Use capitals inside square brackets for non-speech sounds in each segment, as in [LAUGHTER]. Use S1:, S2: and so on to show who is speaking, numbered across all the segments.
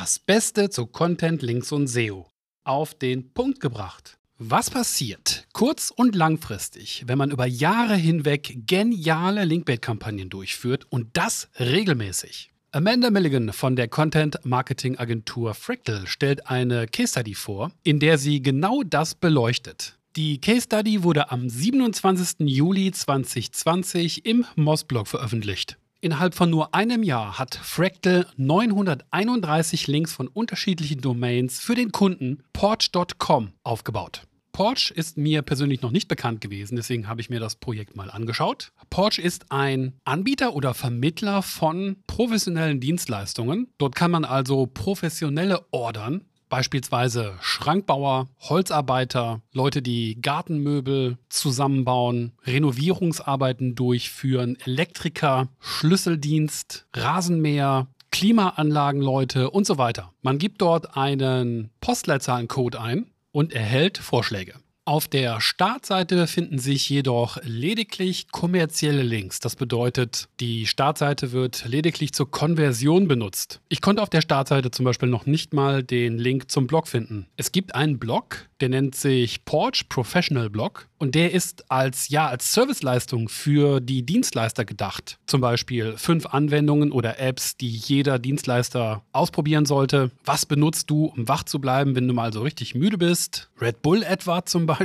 S1: Das Beste zu Content, Links und SEO. Auf den Punkt gebracht. Was passiert kurz- und langfristig, wenn man über Jahre hinweg geniale Linkbait-Kampagnen durchführt und das regelmäßig? Amanda Milligan von der Content-Marketing-Agentur Fractal stellt eine Case Study vor, in der sie genau das beleuchtet. Die Case Study wurde am 27. Juli 2020 im Mossblog veröffentlicht. Innerhalb von nur einem Jahr hat Fractal 931 Links von unterschiedlichen Domains für den Kunden Porch.com aufgebaut. Porch ist mir persönlich noch nicht bekannt gewesen, deswegen habe ich mir das Projekt mal angeschaut. Porch ist ein Anbieter oder Vermittler von professionellen Dienstleistungen. Dort kann man also professionelle ordern, beispielsweise Schrankbauer, Holzarbeiter, Leute, die Gartenmöbel zusammenbauen, Renovierungsarbeiten durchführen, Elektriker, Schlüsseldienst, Rasenmäher, Klimaanlagenleute und so weiter. Man gibt dort einen Postleitzahlencode ein und erhält Vorschläge. Auf der Startseite finden sich jedoch lediglich kommerzielle Links. Das bedeutet, die Startseite wird lediglich zur Konversion benutzt. Ich konnte auf der Startseite zum Beispiel noch nicht mal den Link zum Blog finden. Es gibt einen Blog, der nennt sich Porch Professional Blog und der ist als ja als Serviceleistung für die Dienstleister gedacht. Zum Beispiel fünf Anwendungen oder Apps, die jeder Dienstleister ausprobieren sollte. Was benutzt du, um wach zu bleiben, wenn du mal so richtig müde bist? Red Bull etwa zum Beispiel.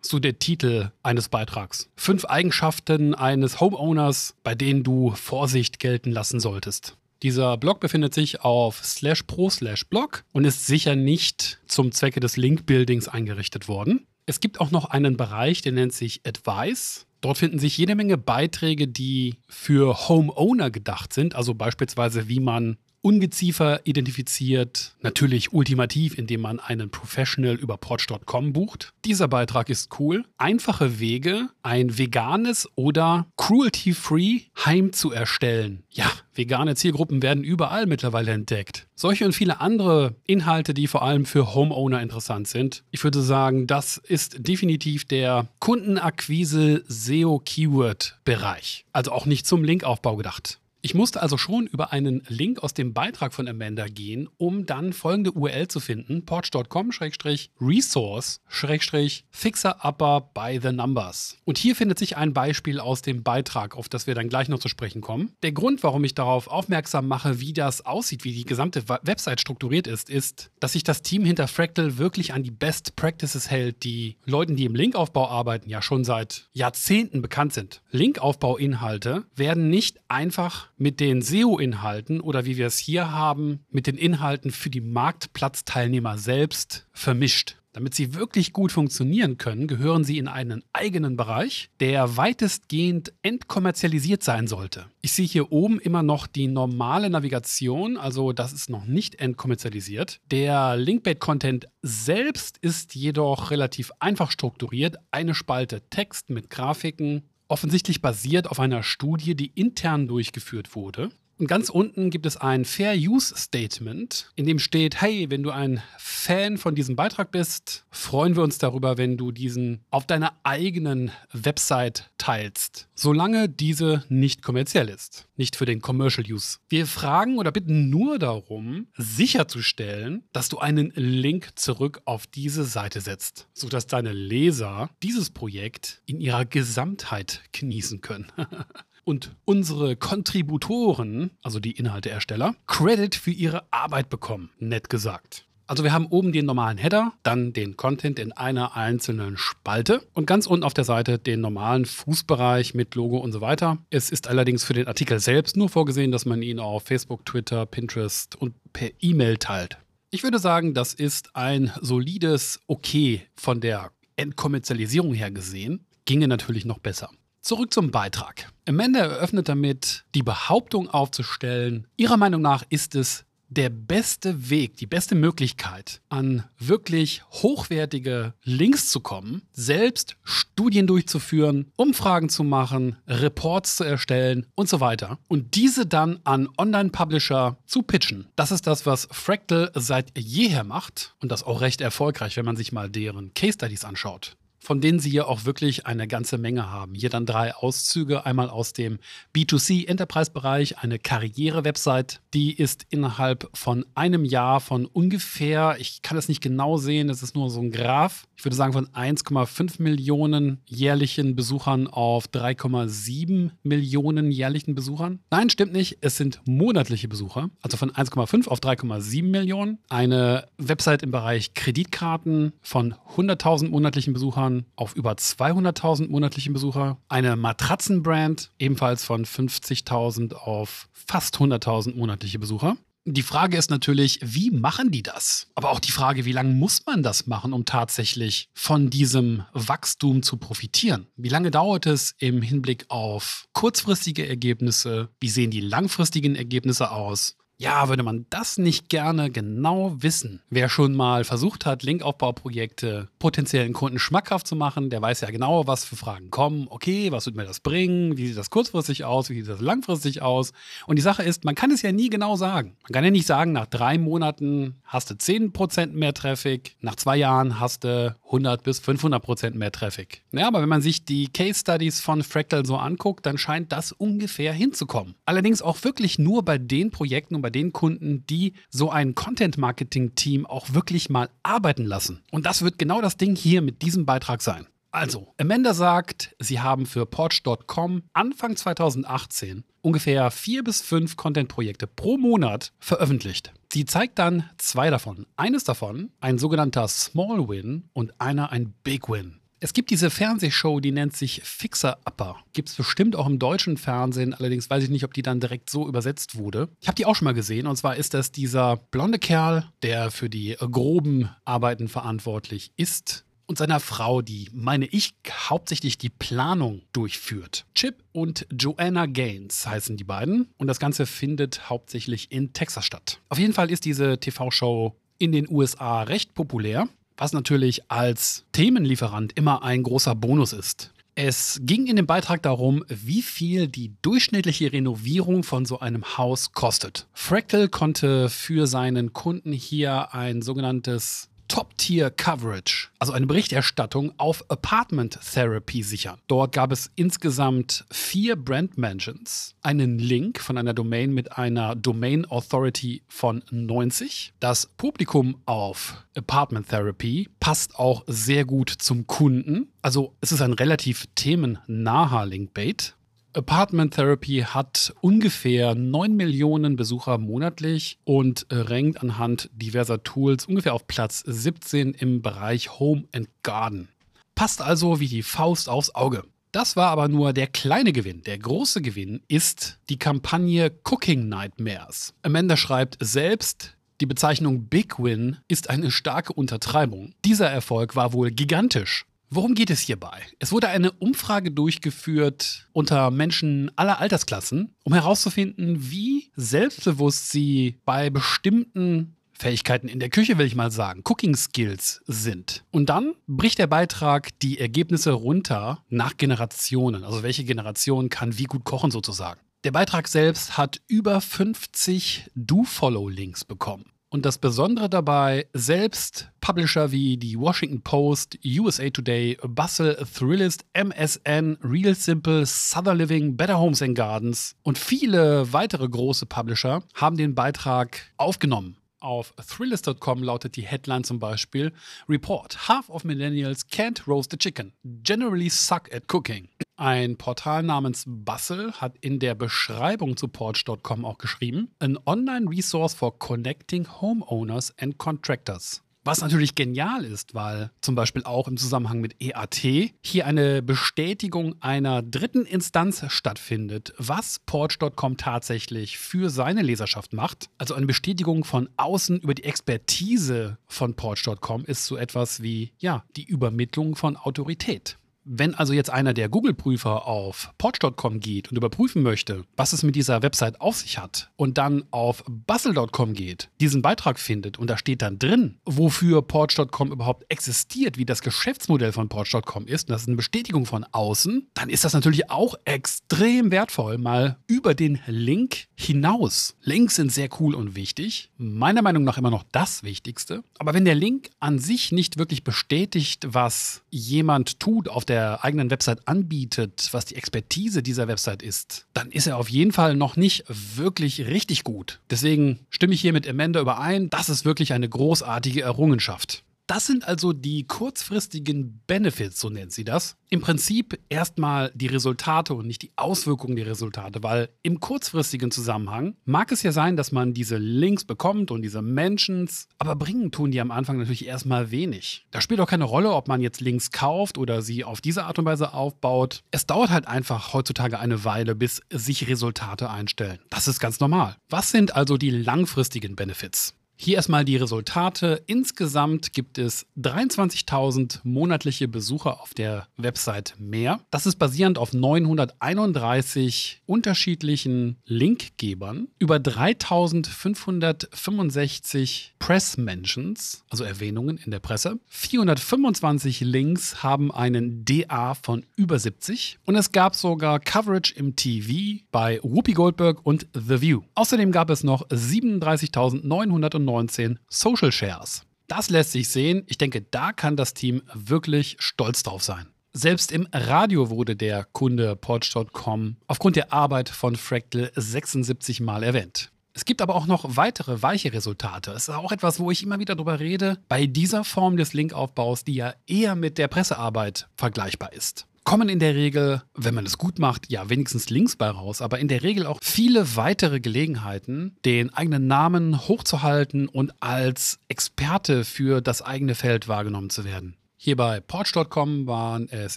S1: So der Titel eines Beitrags. Fünf Eigenschaften eines Homeowners, bei denen du Vorsicht gelten lassen solltest. Dieser Blog befindet sich auf slash pro slash blog und ist sicher nicht zum Zwecke des Link-Buildings eingerichtet worden. Es gibt auch noch einen Bereich, der nennt sich Advice. Dort finden sich jede Menge Beiträge, die für Homeowner gedacht sind, also beispielsweise wie man Ungeziefer identifiziert, natürlich ultimativ, indem man einen Professional über Porch.com bucht. Dieser Beitrag ist cool. Einfache Wege, ein veganes oder cruelty-free Heim zu erstellen. Ja, vegane Zielgruppen werden überall mittlerweile entdeckt. Solche und viele andere Inhalte, die vor allem für Homeowner interessant sind. Ich würde sagen, das ist definitiv der Kundenakquise SEO Keyword Bereich. Also auch nicht zum Linkaufbau gedacht. Ich musste also schon über einen Link aus dem Beitrag von Amanda gehen, um dann folgende URL zu finden: porch.com-resource-fixer-upper by the numbers. Und hier findet sich ein Beispiel aus dem Beitrag, auf das wir dann gleich noch zu sprechen kommen. Der Grund, warum ich darauf aufmerksam mache, wie das aussieht, wie die gesamte Website strukturiert ist, ist, dass sich das Team hinter Fractal wirklich an die Best Practices hält, die Leuten, die im Linkaufbau arbeiten, ja schon seit Jahrzehnten bekannt sind. Linkaufbauinhalte werden nicht einfach mit den SEO-Inhalten oder wie wir es hier haben, mit den Inhalten für die Marktplatzteilnehmer selbst vermischt. Damit sie wirklich gut funktionieren können, gehören sie in einen eigenen Bereich, der weitestgehend entkommerzialisiert sein sollte. Ich sehe hier oben immer noch die normale Navigation, also das ist noch nicht entkommerzialisiert. Der Linkbait-Content selbst ist jedoch relativ einfach strukturiert. Eine Spalte Text mit Grafiken, offensichtlich basiert auf einer Studie, die intern durchgeführt wurde. Und ganz unten gibt es ein Fair Use Statement, in dem steht, hey, wenn du ein Fan von diesem Beitrag bist, freuen wir uns darüber, wenn du diesen auf deiner eigenen Website teilst, solange diese nicht kommerziell ist, nicht für den Commercial Use. Wir fragen oder bitten nur darum, sicherzustellen, dass du einen Link zurück auf diese Seite setzt, sodass deine Leser dieses Projekt in ihrer Gesamtheit genießen können. [LAUGHS] und unsere Kontributoren, also die Inhalteersteller, Credit für ihre Arbeit bekommen, nett gesagt. Also wir haben oben den normalen Header, dann den Content in einer einzelnen Spalte und ganz unten auf der Seite den normalen Fußbereich mit Logo und so weiter. Es ist allerdings für den Artikel selbst nur vorgesehen, dass man ihn auf Facebook, Twitter, Pinterest und per E-Mail teilt. Ich würde sagen, das ist ein solides Okay von der Entkommerzialisierung her gesehen. Ginge natürlich noch besser. Zurück zum Beitrag. Amanda eröffnet damit, die Behauptung aufzustellen, ihrer Meinung nach ist es der beste Weg, die beste Möglichkeit, an wirklich hochwertige Links zu kommen, selbst Studien durchzuführen, Umfragen zu machen, Reports zu erstellen und so weiter und diese dann an Online-Publisher zu pitchen. Das ist das, was Fractal seit jeher macht und das auch recht erfolgreich, wenn man sich mal deren Case Studies anschaut. Von denen sie hier auch wirklich eine ganze Menge haben. Hier dann drei Auszüge. Einmal aus dem B2C Enterprise-Bereich, eine Karriere-Website. Die ist innerhalb von einem Jahr von ungefähr, ich kann es nicht genau sehen, es ist nur so ein Graph, ich würde sagen von 1,5 Millionen jährlichen Besuchern auf 3,7 Millionen jährlichen Besuchern. Nein, stimmt nicht. Es sind monatliche Besucher, also von 1,5 auf 3,7 Millionen. Eine Website im Bereich Kreditkarten von 100.000 monatlichen Besuchern auf über 200.000 monatlichen Besucher. Eine Matratzenbrand ebenfalls von 50.000 auf fast 100.000 monatliche Besucher. Die Frage ist natürlich, wie machen die das? Aber auch die Frage, wie lange muss man das machen, um tatsächlich von diesem Wachstum zu profitieren? Wie lange dauert es im Hinblick auf kurzfristige Ergebnisse? Wie sehen die langfristigen Ergebnisse aus? Ja, würde man das nicht gerne genau wissen? Wer schon mal versucht hat, Linkaufbauprojekte potenziellen Kunden schmackhaft zu machen, der weiß ja genau, was für Fragen kommen. Okay, was wird mir das bringen? Wie sieht das kurzfristig aus? Wie sieht das langfristig aus? Und die Sache ist, man kann es ja nie genau sagen. Man kann ja nicht sagen, nach drei Monaten hast du 10% mehr Traffic, nach zwei Jahren hast du 100 bis 500% mehr Traffic. Ja, aber wenn man sich die Case Studies von Fractal so anguckt, dann scheint das ungefähr hinzukommen. Allerdings auch wirklich nur bei den Projekten bei den Kunden, die so ein Content-Marketing-Team auch wirklich mal arbeiten lassen. Und das wird genau das Ding hier mit diesem Beitrag sein. Also, Amanda sagt, sie haben für Porch.com Anfang 2018 ungefähr vier bis fünf Content-Projekte pro Monat veröffentlicht. Sie zeigt dann zwei davon. Eines davon, ein sogenannter Small Win und einer ein Big Win. Es gibt diese Fernsehshow, die nennt sich Fixer Upper. Gibt es bestimmt auch im deutschen Fernsehen, allerdings weiß ich nicht, ob die dann direkt so übersetzt wurde. Ich habe die auch schon mal gesehen und zwar ist das dieser blonde Kerl, der für die groben Arbeiten verantwortlich ist und seiner Frau, die, meine ich, hauptsächlich die Planung durchführt. Chip und Joanna Gaines heißen die beiden und das Ganze findet hauptsächlich in Texas statt. Auf jeden Fall ist diese TV-Show in den USA recht populär was natürlich als Themenlieferant immer ein großer Bonus ist. Es ging in dem Beitrag darum, wie viel die durchschnittliche Renovierung von so einem Haus kostet. Fractal konnte für seinen Kunden hier ein sogenanntes Top-Tier-Coverage, also eine Berichterstattung auf Apartment Therapy sichern. Dort gab es insgesamt vier Brand Mentions, einen Link von einer Domain mit einer Domain Authority von 90. Das Publikum auf Apartment Therapy passt auch sehr gut zum Kunden. Also es ist ein relativ themennaher Linkbait. Apartment Therapy hat ungefähr 9 Millionen Besucher monatlich und äh, rankt anhand diverser Tools ungefähr auf Platz 17 im Bereich Home and Garden. Passt also wie die Faust aufs Auge. Das war aber nur der kleine Gewinn. Der große Gewinn ist die Kampagne Cooking Nightmares. Amanda schreibt selbst, die Bezeichnung Big Win ist eine starke Untertreibung. Dieser Erfolg war wohl gigantisch. Worum geht es hierbei? Es wurde eine Umfrage durchgeführt unter Menschen aller Altersklassen, um herauszufinden, wie selbstbewusst sie bei bestimmten Fähigkeiten in der Küche, will ich mal sagen, Cooking Skills sind. Und dann bricht der Beitrag die Ergebnisse runter nach Generationen. Also welche Generation kann wie gut kochen sozusagen. Der Beitrag selbst hat über 50 Do-Follow-Links bekommen. Und das Besondere dabei, selbst Publisher wie die Washington Post, USA Today, Bustle, Thrillist, MSN, Real Simple, Southern Living, Better Homes and Gardens und viele weitere große Publisher haben den Beitrag aufgenommen. Auf Thrillist.com lautet die Headline zum Beispiel: Report: Half of Millennials can't roast a chicken. Generally suck at cooking. Ein Portal namens Bustle hat in der Beschreibung zu Porch.com auch geschrieben: An online resource for connecting homeowners and contractors. Was natürlich genial ist, weil zum Beispiel auch im Zusammenhang mit EAT hier eine Bestätigung einer dritten Instanz stattfindet, was Porch.com tatsächlich für seine Leserschaft macht. Also eine Bestätigung von außen über die Expertise von Porch.com ist so etwas wie, ja, die Übermittlung von Autorität. Wenn also jetzt einer der Google-Prüfer auf Porch.com geht und überprüfen möchte, was es mit dieser Website auf sich hat und dann auf Bustle.com geht, diesen Beitrag findet und da steht dann drin, wofür Porch.com überhaupt existiert, wie das Geschäftsmodell von Porch.com ist, und das ist eine Bestätigung von außen, dann ist das natürlich auch extrem wertvoll, mal über den Link hinaus. Links sind sehr cool und wichtig, meiner Meinung nach immer noch das Wichtigste. Aber wenn der Link an sich nicht wirklich bestätigt, was jemand tut auf der der eigenen Website anbietet, was die Expertise dieser Website ist, dann ist er auf jeden Fall noch nicht wirklich richtig gut. Deswegen stimme ich hier mit Amanda überein, das ist wirklich eine großartige Errungenschaft. Das sind also die kurzfristigen Benefits, so nennt sie das. Im Prinzip erstmal die Resultate und nicht die Auswirkungen der Resultate, weil im kurzfristigen Zusammenhang mag es ja sein, dass man diese Links bekommt und diese Mentions, aber bringen tun die am Anfang natürlich erstmal wenig. Da spielt auch keine Rolle, ob man jetzt Links kauft oder sie auf diese Art und Weise aufbaut. Es dauert halt einfach heutzutage eine Weile, bis sich Resultate einstellen. Das ist ganz normal. Was sind also die langfristigen Benefits? Hier erstmal die Resultate. Insgesamt gibt es 23.000 monatliche Besucher auf der Website mehr. Das ist basierend auf 931 unterschiedlichen Linkgebern, über 3.565 Press Mentions, also Erwähnungen in der Presse. 425 Links haben einen DA von über 70 und es gab sogar Coverage im TV bei Whoopi Goldberg und The View. Außerdem gab es noch 37.900 2019 Social Shares. Das lässt sich sehen. Ich denke, da kann das Team wirklich stolz drauf sein. Selbst im Radio wurde der Kunde Porch.com aufgrund der Arbeit von Fractal 76 Mal erwähnt. Es gibt aber auch noch weitere weiche Resultate. Es ist auch etwas, wo ich immer wieder drüber rede, bei dieser Form des Linkaufbaus, die ja eher mit der Pressearbeit vergleichbar ist kommen in der Regel, wenn man es gut macht, ja wenigstens Links bei raus, aber in der Regel auch viele weitere Gelegenheiten, den eigenen Namen hochzuhalten und als Experte für das eigene Feld wahrgenommen zu werden. Hier bei Porch.com waren es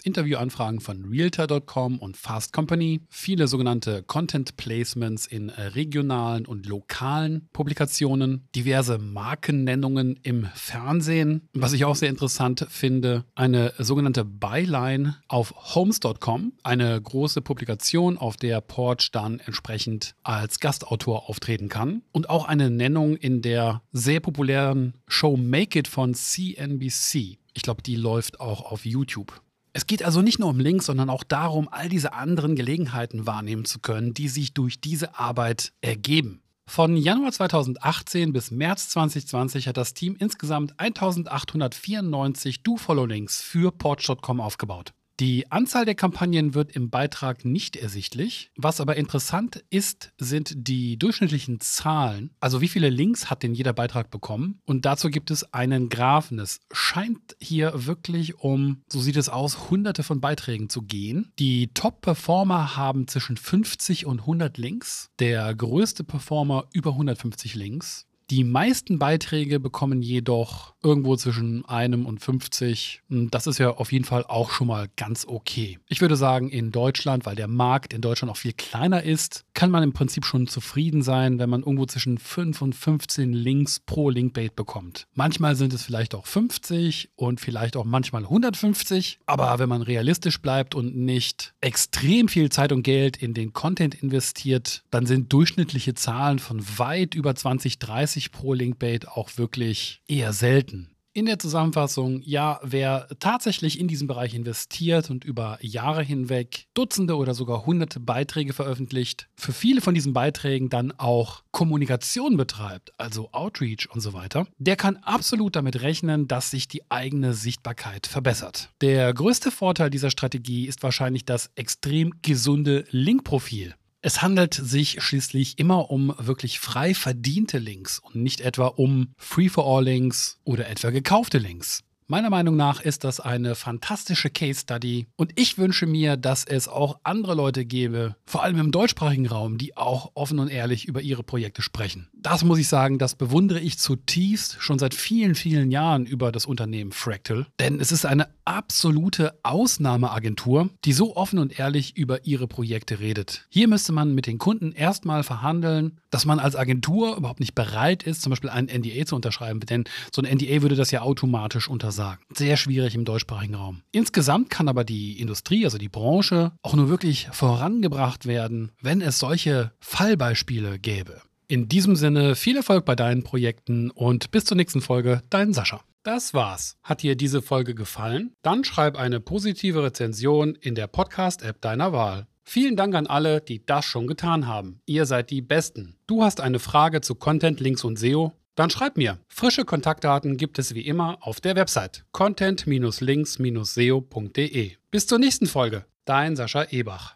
S1: Interviewanfragen von Realtor.com und Fast Company, viele sogenannte Content Placements in regionalen und lokalen Publikationen, diverse Markennennungen im Fernsehen, was ich auch sehr interessant finde, eine sogenannte Byline auf Homes.com, eine große Publikation, auf der Porch dann entsprechend als Gastautor auftreten kann. Und auch eine Nennung in der sehr populären Show Make It von CNBC. Ich glaube, die läuft auch auf YouTube. Es geht also nicht nur um Links, sondern auch darum, all diese anderen Gelegenheiten wahrnehmen zu können, die sich durch diese Arbeit ergeben. Von Januar 2018 bis März 2020 hat das Team insgesamt 1894 Do-Follow-Links für Porch.com aufgebaut. Die Anzahl der Kampagnen wird im Beitrag nicht ersichtlich. Was aber interessant ist, sind die durchschnittlichen Zahlen. Also wie viele Links hat denn jeder Beitrag bekommen? Und dazu gibt es einen Graphen. Es scheint hier wirklich um, so sieht es aus, hunderte von Beiträgen zu gehen. Die Top-Performer haben zwischen 50 und 100 Links. Der größte Performer über 150 Links. Die meisten Beiträge bekommen jedoch irgendwo zwischen einem und 50. Das ist ja auf jeden Fall auch schon mal ganz okay. Ich würde sagen, in Deutschland, weil der Markt in Deutschland auch viel kleiner ist, kann man im Prinzip schon zufrieden sein, wenn man irgendwo zwischen 5 und 15 Links pro Linkbait bekommt. Manchmal sind es vielleicht auch 50 und vielleicht auch manchmal 150. Aber wenn man realistisch bleibt und nicht extrem viel Zeit und Geld in den Content investiert, dann sind durchschnittliche Zahlen von weit über 20, 30 30 pro Linkbait auch wirklich eher selten. In der Zusammenfassung, ja, wer tatsächlich in diesen Bereich investiert und über Jahre hinweg Dutzende oder sogar hunderte Beiträge veröffentlicht, für viele von diesen Beiträgen dann auch Kommunikation betreibt, also Outreach und so weiter, der kann absolut damit rechnen, dass sich die eigene Sichtbarkeit verbessert. Der größte Vorteil dieser Strategie ist wahrscheinlich das extrem gesunde Linkprofil. Es handelt sich schließlich immer um wirklich frei verdiente Links und nicht etwa um Free-for-all-Links oder etwa gekaufte Links. Meiner Meinung nach ist das eine fantastische Case Study und ich wünsche mir, dass es auch andere Leute gäbe, vor allem im deutschsprachigen Raum, die auch offen und ehrlich über ihre Projekte sprechen. Das muss ich sagen, das bewundere ich zutiefst schon seit vielen, vielen Jahren über das Unternehmen Fractal, denn es ist eine absolute Ausnahmeagentur, die so offen und ehrlich über ihre Projekte redet. Hier müsste man mit den Kunden erstmal verhandeln, dass man als Agentur überhaupt nicht bereit ist, zum Beispiel ein NDA zu unterschreiben, denn so ein NDA würde das ja automatisch untersagen sagen. Sehr schwierig im deutschsprachigen Raum. Insgesamt kann aber die Industrie, also die Branche, auch nur wirklich vorangebracht werden, wenn es solche Fallbeispiele gäbe. In diesem Sinne viel Erfolg bei deinen Projekten und bis zur nächsten Folge, dein Sascha. Das war's. Hat dir diese Folge gefallen? Dann schreib eine positive Rezension in der Podcast-App deiner Wahl. Vielen Dank an alle, die das schon getan haben. Ihr seid die Besten. Du hast eine Frage zu Content, Links und SEO? Dann schreib mir. Frische Kontaktdaten gibt es wie immer auf der Website content-links-seo.de. Bis zur nächsten Folge. Dein Sascha Ebach.